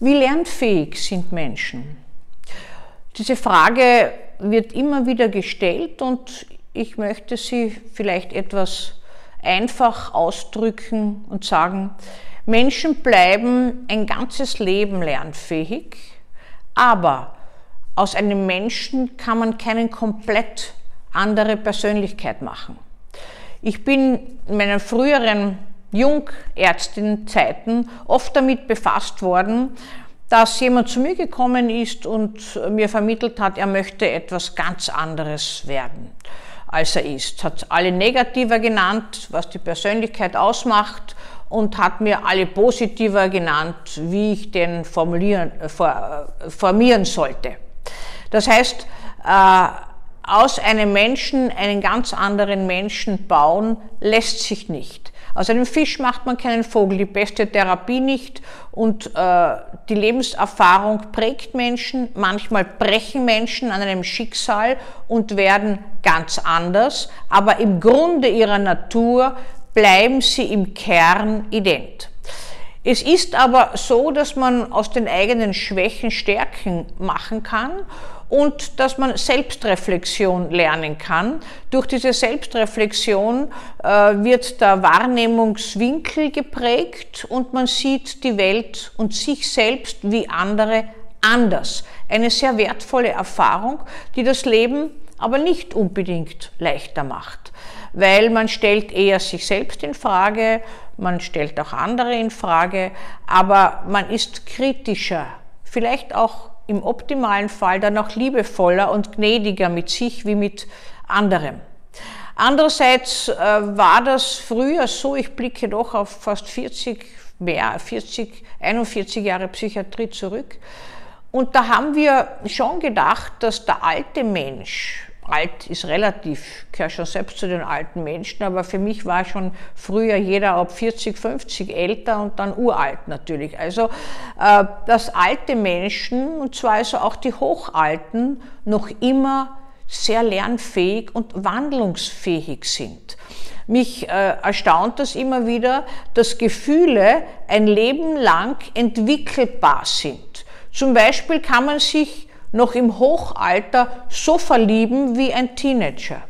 Wie lernfähig sind Menschen? Diese Frage wird immer wieder gestellt und ich möchte sie vielleicht etwas einfach ausdrücken und sagen, Menschen bleiben ein ganzes Leben lernfähig, aber aus einem Menschen kann man keine komplett andere Persönlichkeit machen. Ich bin in meinen früheren Jungärztin-Zeiten oft damit befasst worden, dass jemand zu mir gekommen ist und mir vermittelt hat, er möchte etwas ganz anderes werden, als er ist. Hat alle negativer genannt, was die Persönlichkeit ausmacht und hat mir alle positiver genannt, wie ich den formulieren, formieren sollte. Das heißt, äh, aus einem Menschen einen ganz anderen Menschen bauen, lässt sich nicht. Aus einem Fisch macht man keinen Vogel, die beste Therapie nicht. Und äh, die Lebenserfahrung prägt Menschen, manchmal brechen Menschen an einem Schicksal und werden ganz anders, aber im Grunde ihrer Natur bleiben sie im Kern ident. Es ist aber so, dass man aus den eigenen Schwächen Stärken machen kann und dass man Selbstreflexion lernen kann. Durch diese Selbstreflexion äh, wird der Wahrnehmungswinkel geprägt und man sieht die Welt und sich selbst wie andere anders. Eine sehr wertvolle Erfahrung, die das Leben aber nicht unbedingt leichter macht, weil man stellt eher sich selbst in Frage, man stellt auch andere in Frage, aber man ist kritischer, vielleicht auch im optimalen Fall dann auch liebevoller und gnädiger mit sich wie mit anderem. Andererseits äh, war das früher so, ich blicke doch auf fast 40, mehr, 40, 41 Jahre Psychiatrie zurück. Und da haben wir schon gedacht, dass der alte Mensch alt ist relativ, gehört schon selbst zu den alten Menschen, aber für mich war schon früher jeder ab 40, 50 älter und dann uralt natürlich. Also, äh, dass alte Menschen, und zwar also auch die Hochalten, noch immer sehr lernfähig und wandlungsfähig sind. Mich äh, erstaunt das immer wieder, dass Gefühle ein Leben lang entwickelbar sind. Zum Beispiel kann man sich noch im Hochalter so verlieben wie ein Teenager.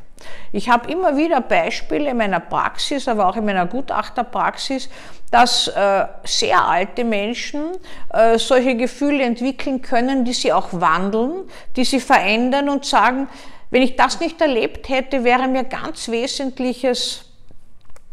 Ich habe immer wieder Beispiele in meiner Praxis, aber auch in meiner Gutachterpraxis, dass äh, sehr alte Menschen äh, solche Gefühle entwickeln können, die sie auch wandeln, die sie verändern und sagen, wenn ich das nicht erlebt hätte, wäre mir ganz Wesentliches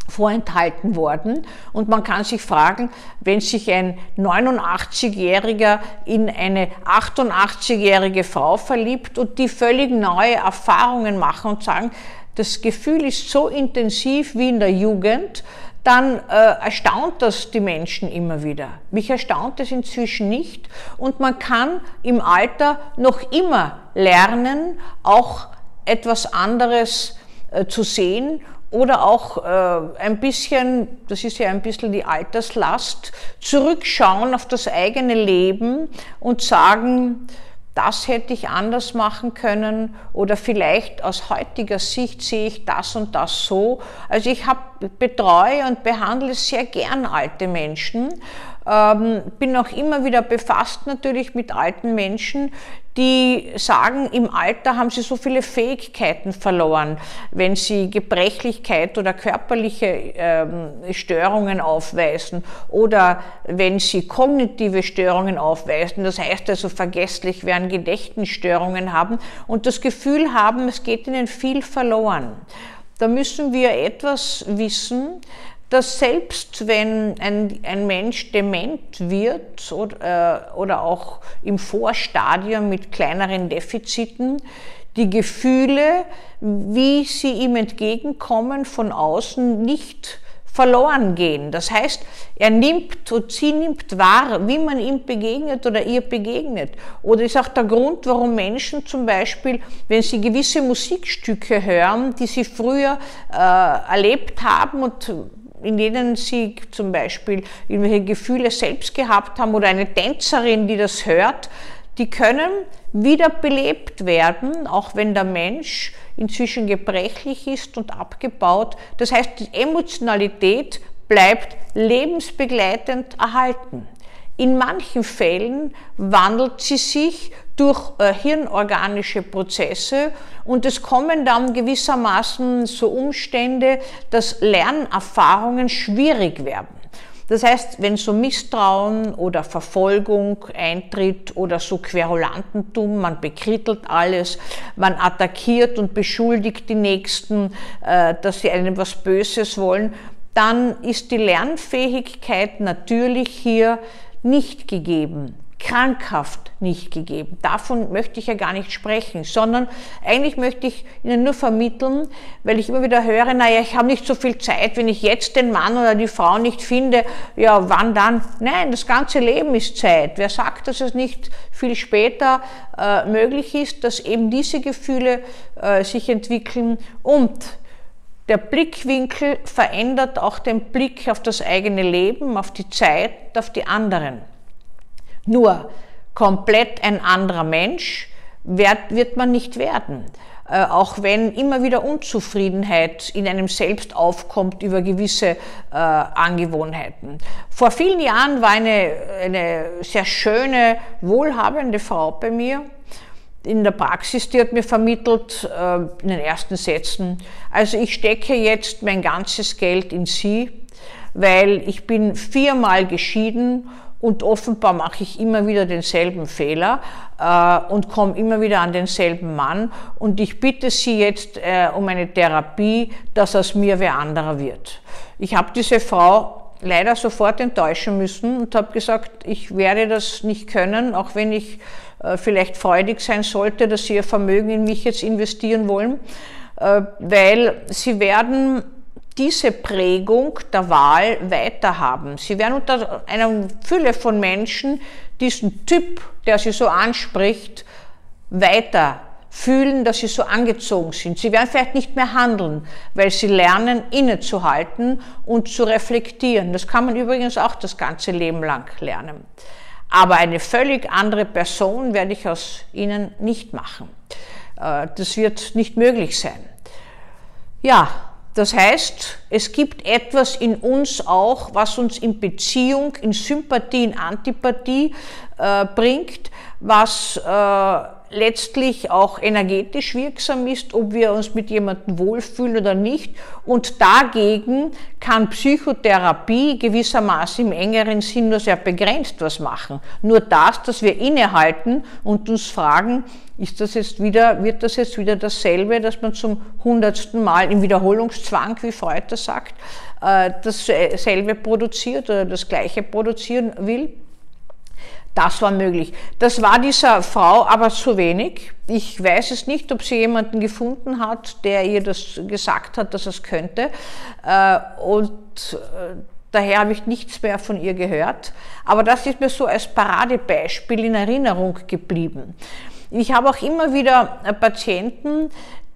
vorenthalten worden. Und man kann sich fragen, wenn sich ein 89-Jähriger in eine 88-jährige Frau verliebt und die völlig neue Erfahrungen machen und sagen, das Gefühl ist so intensiv wie in der Jugend, dann äh, erstaunt das die Menschen immer wieder. Mich erstaunt es inzwischen nicht und man kann im Alter noch immer lernen, auch etwas anderes äh, zu sehen oder auch äh, ein bisschen, das ist ja ein bisschen die Alterslast, zurückschauen auf das eigene Leben und sagen, das hätte ich anders machen können oder vielleicht aus heutiger Sicht sehe ich das und das so. Also ich habe betreue und behandle sehr gern alte Menschen ähm, bin auch immer wieder befasst natürlich mit alten Menschen, die sagen, im Alter haben sie so viele Fähigkeiten verloren, wenn sie Gebrechlichkeit oder körperliche ähm, Störungen aufweisen oder wenn sie kognitive Störungen aufweisen, das heißt also vergesslich werden, Gedächtnisstörungen haben und das Gefühl haben, es geht ihnen viel verloren. Da müssen wir etwas wissen, dass selbst wenn ein, ein Mensch dement wird oder, äh, oder auch im Vorstadium mit kleineren Defiziten, die Gefühle, wie sie ihm entgegenkommen von außen, nicht verloren gehen. Das heißt, er nimmt und sie nimmt wahr, wie man ihm begegnet oder ihr begegnet. Oder ist auch der Grund, warum Menschen zum Beispiel, wenn sie gewisse Musikstücke hören, die sie früher äh, erlebt haben und in denen sie zum Beispiel irgendwelche Gefühle selbst gehabt haben oder eine Tänzerin, die das hört, die können wiederbelebt werden, auch wenn der Mensch inzwischen gebrechlich ist und abgebaut. Das heißt, die Emotionalität bleibt lebensbegleitend erhalten. In manchen Fällen wandelt sie sich durch äh, hirnorganische Prozesse und es kommen dann gewissermaßen so Umstände, dass Lernerfahrungen schwierig werden. Das heißt, wenn so Misstrauen oder Verfolgung eintritt oder so Querulantentum, man bekrittelt alles, man attackiert und beschuldigt die Nächsten, äh, dass sie einem was Böses wollen, dann ist die Lernfähigkeit natürlich hier nicht gegeben krankhaft nicht gegeben. Davon möchte ich ja gar nicht sprechen, sondern eigentlich möchte ich Ihnen nur vermitteln, weil ich immer wieder höre, naja, ich habe nicht so viel Zeit, wenn ich jetzt den Mann oder die Frau nicht finde, ja, wann dann? Nein, das ganze Leben ist Zeit. Wer sagt, dass es nicht viel später äh, möglich ist, dass eben diese Gefühle äh, sich entwickeln und der Blickwinkel verändert auch den Blick auf das eigene Leben, auf die Zeit, auf die anderen. Nur komplett ein anderer Mensch wird, man nicht werden. Äh, auch wenn immer wieder Unzufriedenheit in einem selbst aufkommt über gewisse äh, Angewohnheiten. Vor vielen Jahren war eine, eine sehr schöne, wohlhabende Frau bei mir in der Praxis, die hat mir vermittelt äh, in den ersten Sätzen, also ich stecke jetzt mein ganzes Geld in sie, weil ich bin viermal geschieden und offenbar mache ich immer wieder denselben Fehler äh, und komme immer wieder an denselben Mann. Und ich bitte Sie jetzt äh, um eine Therapie, dass aus mir wer anderer wird. Ich habe diese Frau leider sofort enttäuschen müssen und habe gesagt, ich werde das nicht können, auch wenn ich äh, vielleicht freudig sein sollte, dass Sie Ihr Vermögen in mich jetzt investieren wollen, äh, weil Sie werden diese Prägung der Wahl weiterhaben. Sie werden unter einer Fülle von Menschen diesen Typ, der sie so anspricht, weiter fühlen, dass sie so angezogen sind. Sie werden vielleicht nicht mehr handeln, weil sie lernen, innezuhalten und zu reflektieren. Das kann man übrigens auch das ganze Leben lang lernen. Aber eine völlig andere Person werde ich aus ihnen nicht machen. Äh, das wird nicht möglich sein. Ja, das heißt, es gibt etwas in uns auch, was uns in Beziehung, in Sympathie, in Antipathie äh, bringt, was äh, letztlich auch energetisch wirksam ist, ob wir uns mit jemandem wohlfühlen oder nicht. Und dagegen kann Psychotherapie gewissermaßen im engeren Sinn nur sehr begrenzt was machen. Nur das, dass wir innehalten und uns fragen, ist das jetzt wieder, wird das jetzt wieder dasselbe, dass man zum hundertsten Mal im Wiederholungszwang, wie Freud das sagt, äh, dasselbe produziert oder das gleiche produzieren will? Das war möglich. Das war dieser Frau aber zu wenig. Ich weiß es nicht, ob sie jemanden gefunden hat, der ihr das gesagt hat, dass es könnte. Äh, und äh, daher habe ich nichts mehr von ihr gehört. Aber das ist mir so als Paradebeispiel in Erinnerung geblieben. Ich habe auch immer wieder äh, Patienten,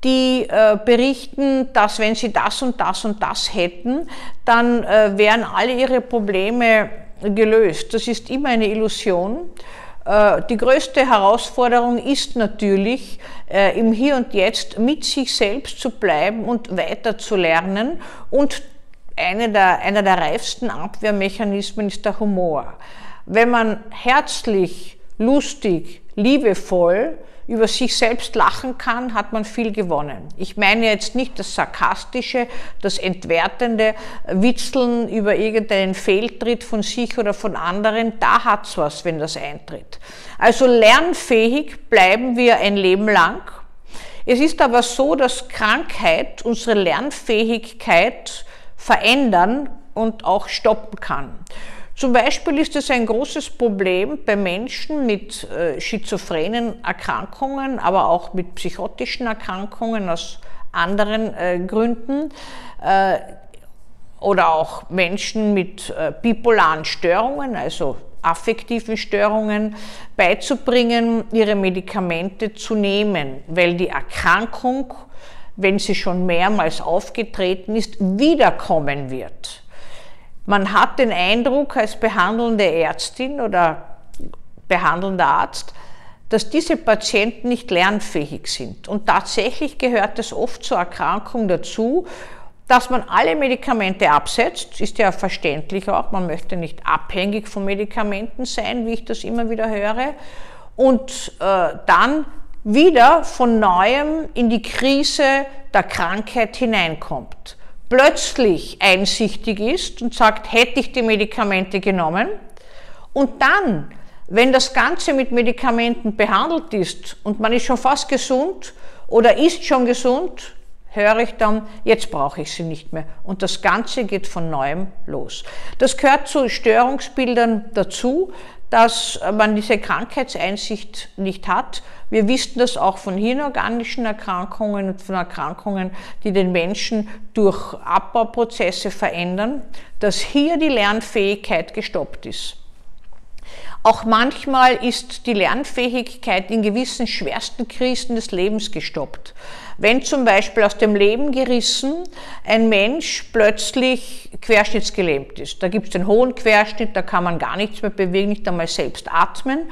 die berichten, dass wenn sie das und das und das hätten, dann wären alle ihre Probleme gelöst. Das ist immer eine Illusion. Äh, die größte Herausforderung ist natürlich, äh, im Hier und Jetzt mit sich selbst zu bleiben und weiter zu lernen. Und eine der, einer der reifsten Abwehrmechanismen ist der Humor. Wenn man herzlich, lustig, liebevoll über sich selbst lachen kann, hat man viel gewonnen. Ich meine jetzt nicht das sarkastische, das entwertende Witzeln über irgendeinen Fehltritt von sich oder von anderen, da hat's was, wenn das eintritt. Also lernfähig bleiben wir ein Leben lang. Es ist aber so, dass Krankheit unsere Lernfähigkeit verändern und auch stoppen kann. Zum Beispiel ist es ein großes Problem bei Menschen mit äh, schizophrenen Erkrankungen, aber auch mit psychotischen Erkrankungen aus anderen äh, Gründen äh, oder auch Menschen mit bipolaren Störungen, also affektiven Störungen, beizubringen, ihre Medikamente zu nehmen, weil die Erkrankung, wenn sie schon mehrmals aufgetreten ist, wiederkommen wird. Man hat den Eindruck als behandelnde Ärztin oder behandelnder Arzt, dass diese Patienten nicht lernfähig sind. Und tatsächlich gehört es oft zur Erkrankung dazu, dass man alle Medikamente absetzt, ist ja verständlich auch. Man möchte nicht abhängig von Medikamenten sein, wie ich das immer wieder höre. Und äh, dann wieder von neuem in die Krise der Krankheit hineinkommt. Plötzlich einsichtig ist und sagt, hätte ich die Medikamente genommen. Und dann, wenn das Ganze mit Medikamenten behandelt ist und man ist schon fast gesund oder ist schon gesund, höre ich dann, jetzt brauche ich sie nicht mehr. Und das Ganze geht von neuem los. Das gehört zu Störungsbildern dazu, dass man diese Krankheitseinsicht nicht hat. Wir wissen das auch von hirnorganischen Erkrankungen und von Erkrankungen, die den Menschen durch Abbauprozesse verändern, dass hier die Lernfähigkeit gestoppt ist. Auch manchmal ist die Lernfähigkeit in gewissen schwersten Krisen des Lebens gestoppt. Wenn zum Beispiel aus dem Leben gerissen ein Mensch plötzlich querschnittsgelähmt ist, da gibt es den hohen Querschnitt, da kann man gar nichts mehr bewegen, nicht einmal selbst atmen.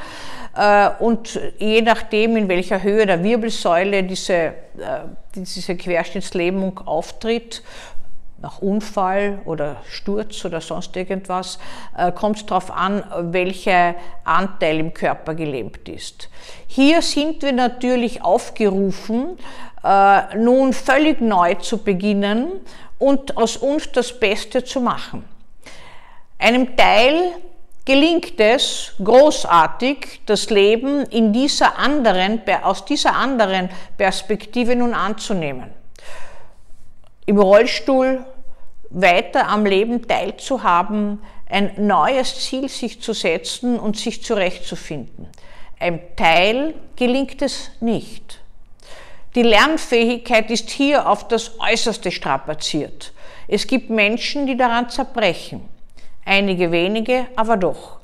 Äh, und je nachdem, in welcher Höhe der Wirbelsäule diese, äh, diese Querschnittslähmung auftritt, nach Unfall oder Sturz oder sonst irgendwas, äh, kommt es darauf an, welcher Anteil im Körper gelähmt ist. Hier sind wir natürlich aufgerufen, äh, nun völlig neu zu beginnen und aus uns das Beste zu machen. Einem Teil gelingt es großartig, das Leben in dieser anderen, aus dieser anderen Perspektive nun anzunehmen. Im Rollstuhl weiter am Leben teilzuhaben, ein neues Ziel sich zu setzen und sich zurechtzufinden. Ein Teil gelingt es nicht. Die Lernfähigkeit ist hier auf das Äußerste strapaziert. Es gibt Menschen, die daran zerbrechen. Einige wenige, aber doch.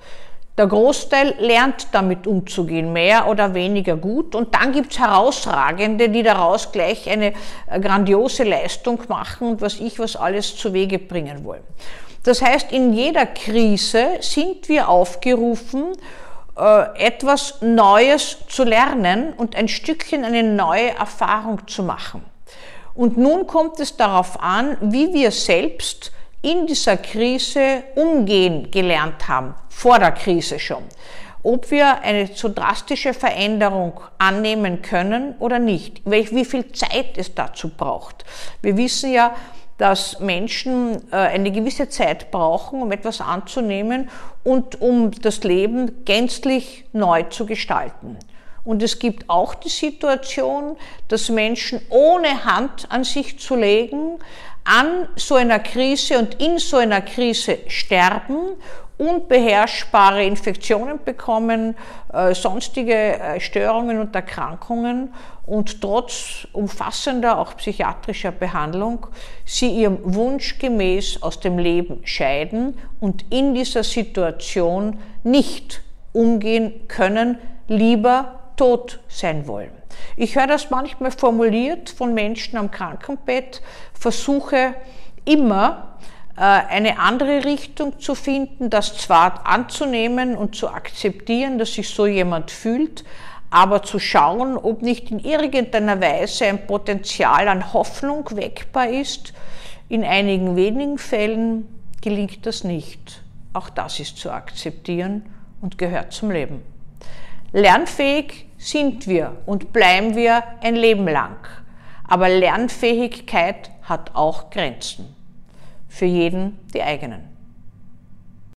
Der Großteil lernt damit umzugehen, mehr oder weniger gut. Und dann gibt es Herausragende, die daraus gleich eine äh, grandiose Leistung machen und was ich was alles zu Wege bringen wollen. Das heißt, in jeder Krise sind wir aufgerufen, äh, etwas Neues zu lernen und ein Stückchen eine neue Erfahrung zu machen. Und nun kommt es darauf an, wie wir selbst in dieser Krise umgehen gelernt haben, vor der Krise schon. Ob wir eine so drastische Veränderung annehmen können oder nicht, wie viel Zeit es dazu braucht. Wir wissen ja, dass Menschen äh, eine gewisse Zeit brauchen, um etwas anzunehmen und um das Leben gänzlich neu zu gestalten. Und es gibt auch die Situation, dass Menschen ohne Hand an sich zu legen, an so einer Krise und in so einer Krise sterben, unbeherrschbare Infektionen bekommen, äh, sonstige äh, Störungen und Erkrankungen und trotz umfassender, auch psychiatrischer Behandlung, sie ihrem Wunsch gemäß aus dem Leben scheiden und in dieser Situation nicht umgehen können, lieber tot sein wollen. Ich höre das manchmal formuliert von Menschen am Krankenbett, versuche immer äh, eine andere Richtung zu finden, das zwar anzunehmen und zu akzeptieren, dass sich so jemand fühlt, aber zu schauen, ob nicht in irgendeiner Weise ein Potenzial an Hoffnung weckbar ist. In einigen wenigen Fällen gelingt das nicht. Auch das ist zu akzeptieren und gehört zum Leben. Lernfähig sind wir und bleiben wir ein Leben lang. Aber Lernfähigkeit hat auch Grenzen. Für jeden die eigenen.